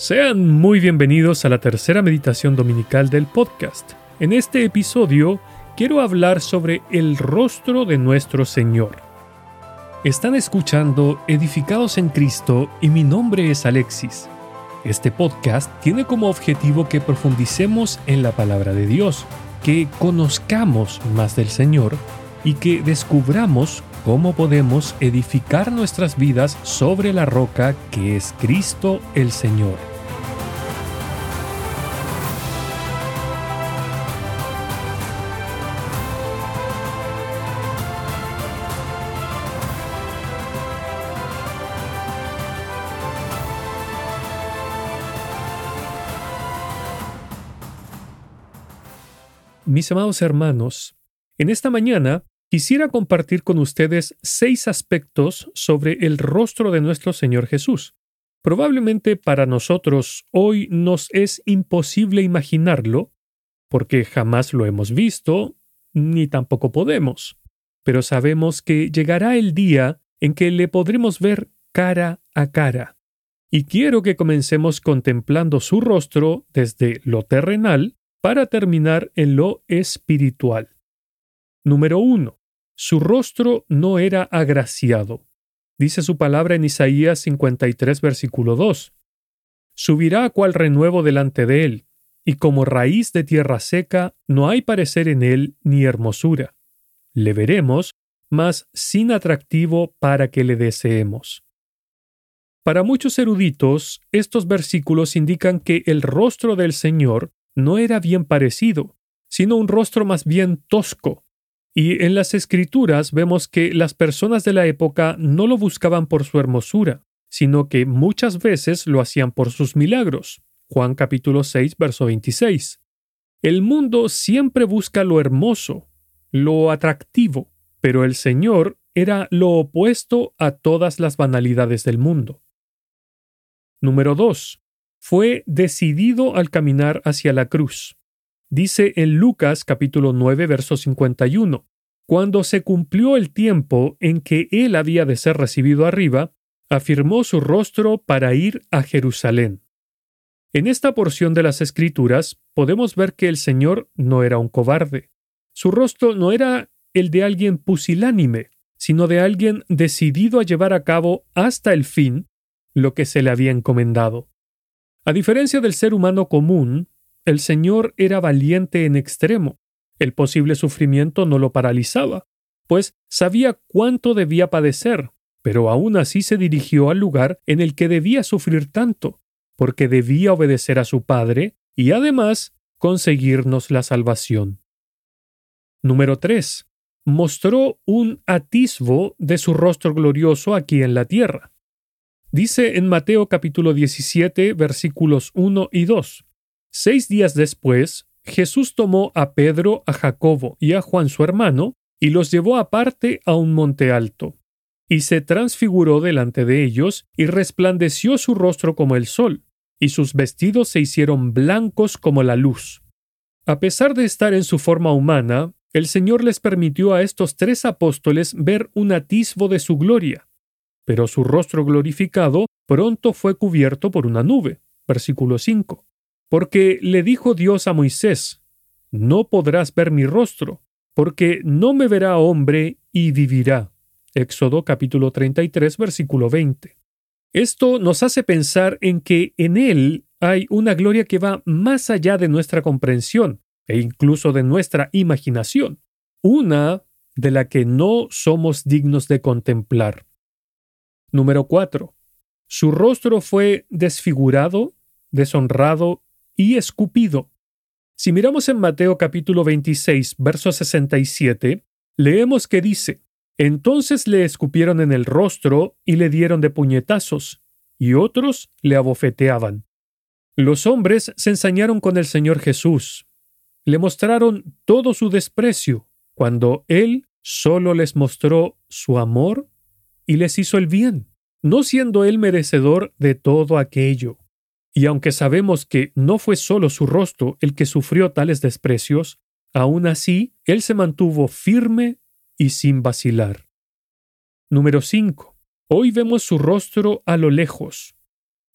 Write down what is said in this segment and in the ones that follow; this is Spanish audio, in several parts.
Sean muy bienvenidos a la tercera meditación dominical del podcast. En este episodio quiero hablar sobre el rostro de nuestro Señor. Están escuchando Edificados en Cristo y mi nombre es Alexis. Este podcast tiene como objetivo que profundicemos en la palabra de Dios, que conozcamos más del Señor y que descubramos cómo podemos edificar nuestras vidas sobre la roca que es Cristo el Señor. Mis amados hermanos, en esta mañana quisiera compartir con ustedes seis aspectos sobre el rostro de nuestro Señor Jesús. Probablemente para nosotros hoy nos es imposible imaginarlo, porque jamás lo hemos visto, ni tampoco podemos, pero sabemos que llegará el día en que le podremos ver cara a cara. Y quiero que comencemos contemplando su rostro desde lo terrenal para terminar en lo espiritual. Número 1. Su rostro no era agraciado. Dice su palabra en Isaías 53, versículo 2. Subirá cual renuevo delante de él, y como raíz de tierra seca no hay parecer en él ni hermosura. Le veremos, mas sin atractivo para que le deseemos. Para muchos eruditos, estos versículos indican que el rostro del Señor no era bien parecido, sino un rostro más bien tosco. Y en las escrituras vemos que las personas de la época no lo buscaban por su hermosura, sino que muchas veces lo hacían por sus milagros. Juan capítulo 6, verso 26. El mundo siempre busca lo hermoso, lo atractivo, pero el Señor era lo opuesto a todas las banalidades del mundo. Número 2 fue decidido al caminar hacia la cruz. Dice en Lucas capítulo 9 verso 51, cuando se cumplió el tiempo en que él había de ser recibido arriba, afirmó su rostro para ir a Jerusalén. En esta porción de las Escrituras podemos ver que el Señor no era un cobarde. Su rostro no era el de alguien pusilánime, sino de alguien decidido a llevar a cabo hasta el fin lo que se le había encomendado. A diferencia del ser humano común, el Señor era valiente en extremo. El posible sufrimiento no lo paralizaba, pues sabía cuánto debía padecer, pero aún así se dirigió al lugar en el que debía sufrir tanto, porque debía obedecer a su Padre y además conseguirnos la salvación. Número 3. Mostró un atisbo de su rostro glorioso aquí en la tierra. Dice en Mateo capítulo 17 versículos 1 y 2. Seis días después, Jesús tomó a Pedro, a Jacobo y a Juan su hermano, y los llevó aparte a un monte alto. Y se transfiguró delante de ellos, y resplandeció su rostro como el sol, y sus vestidos se hicieron blancos como la luz. A pesar de estar en su forma humana, el Señor les permitió a estos tres apóstoles ver un atisbo de su gloria, pero su rostro glorificado pronto fue cubierto por una nube. Versículo 5. Porque le dijo Dios a Moisés, No podrás ver mi rostro, porque no me verá hombre y vivirá. Éxodo capítulo 33, versículo 20. Esto nos hace pensar en que en Él hay una gloria que va más allá de nuestra comprensión e incluso de nuestra imaginación, una de la que no somos dignos de contemplar. Número 4. Su rostro fue desfigurado, deshonrado y escupido. Si miramos en Mateo capítulo 26, verso 67, leemos que dice, Entonces le escupieron en el rostro y le dieron de puñetazos, y otros le abofeteaban. Los hombres se ensañaron con el Señor Jesús, le mostraron todo su desprecio, cuando Él solo les mostró su amor y les hizo el bien, no siendo él merecedor de todo aquello. Y aunque sabemos que no fue solo su rostro el que sufrió tales desprecios, aún así él se mantuvo firme y sin vacilar. Número 5. Hoy vemos su rostro a lo lejos.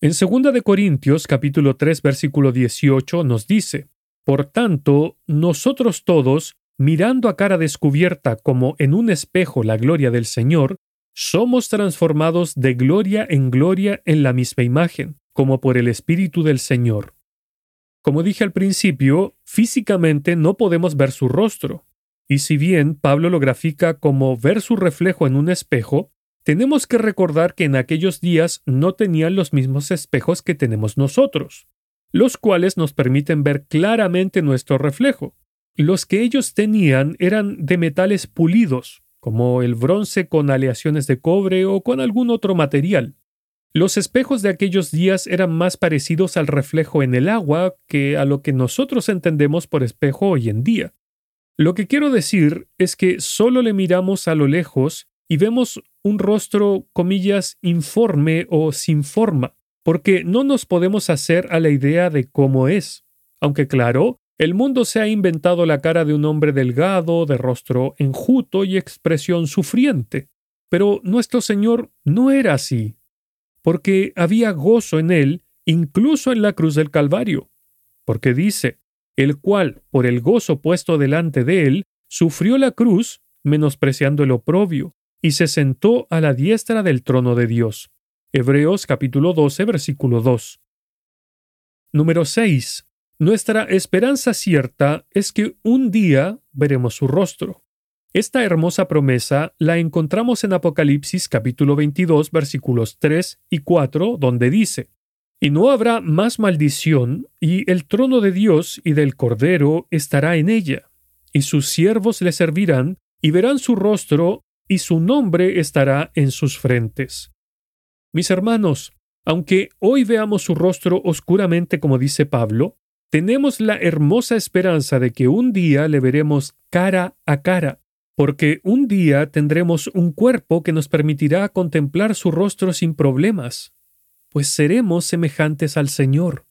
En 2 de Corintios capítulo 3 versículo 18 nos dice, Por tanto, nosotros todos, mirando a cara descubierta como en un espejo la gloria del Señor, somos transformados de gloria en gloria en la misma imagen, como por el Espíritu del Señor. Como dije al principio, físicamente no podemos ver su rostro, y si bien Pablo lo grafica como ver su reflejo en un espejo, tenemos que recordar que en aquellos días no tenían los mismos espejos que tenemos nosotros, los cuales nos permiten ver claramente nuestro reflejo. Los que ellos tenían eran de metales pulidos, como el bronce con aleaciones de cobre o con algún otro material. Los espejos de aquellos días eran más parecidos al reflejo en el agua que a lo que nosotros entendemos por espejo hoy en día. Lo que quiero decir es que solo le miramos a lo lejos y vemos un rostro, comillas, informe o sin forma, porque no nos podemos hacer a la idea de cómo es. Aunque claro, el mundo se ha inventado la cara de un hombre delgado, de rostro enjuto y expresión sufriente. Pero nuestro Señor no era así, porque había gozo en él, incluso en la cruz del Calvario. Porque dice, el cual, por el gozo puesto delante de él, sufrió la cruz, menospreciando el oprobio, y se sentó a la diestra del trono de Dios. Hebreos capítulo 12, versículo 2. Número 6. Nuestra esperanza cierta es que un día veremos su rostro. Esta hermosa promesa la encontramos en Apocalipsis capítulo 22 versículos 3 y 4, donde dice, Y no habrá más maldición, y el trono de Dios y del Cordero estará en ella, y sus siervos le servirán, y verán su rostro, y su nombre estará en sus frentes. Mis hermanos, aunque hoy veamos su rostro oscuramente como dice Pablo, tenemos la hermosa esperanza de que un día le veremos cara a cara, porque un día tendremos un cuerpo que nos permitirá contemplar su rostro sin problemas, pues seremos semejantes al Señor.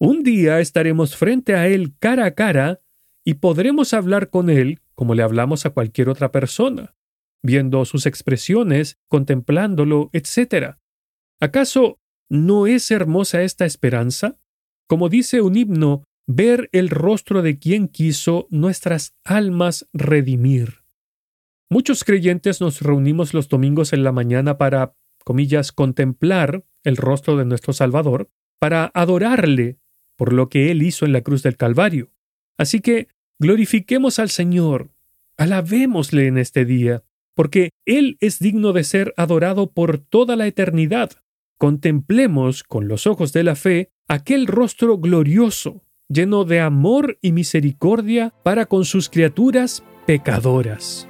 Un día estaremos frente a Él cara a cara y podremos hablar con Él como le hablamos a cualquier otra persona, viendo sus expresiones, contemplándolo, etc. ¿Acaso no es hermosa esta esperanza? Como dice un himno, ver el rostro de quien quiso nuestras almas redimir. Muchos creyentes nos reunimos los domingos en la mañana para, comillas, contemplar el rostro de nuestro Salvador, para adorarle por lo que Él hizo en la cruz del Calvario. Así que glorifiquemos al Señor, alabémosle en este día, porque Él es digno de ser adorado por toda la eternidad. Contemplemos con los ojos de la fe aquel rostro glorioso, lleno de amor y misericordia para con sus criaturas pecadoras.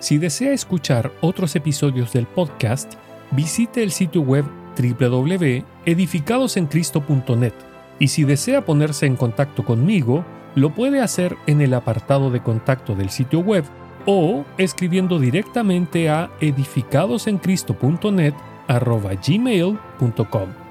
Si desea escuchar otros episodios del podcast, visite el sitio web www.edificadosencristo.net y si desea ponerse en contacto conmigo, lo puede hacer en el apartado de contacto del sitio web o escribiendo directamente a edificadosencristo.net gmail.com.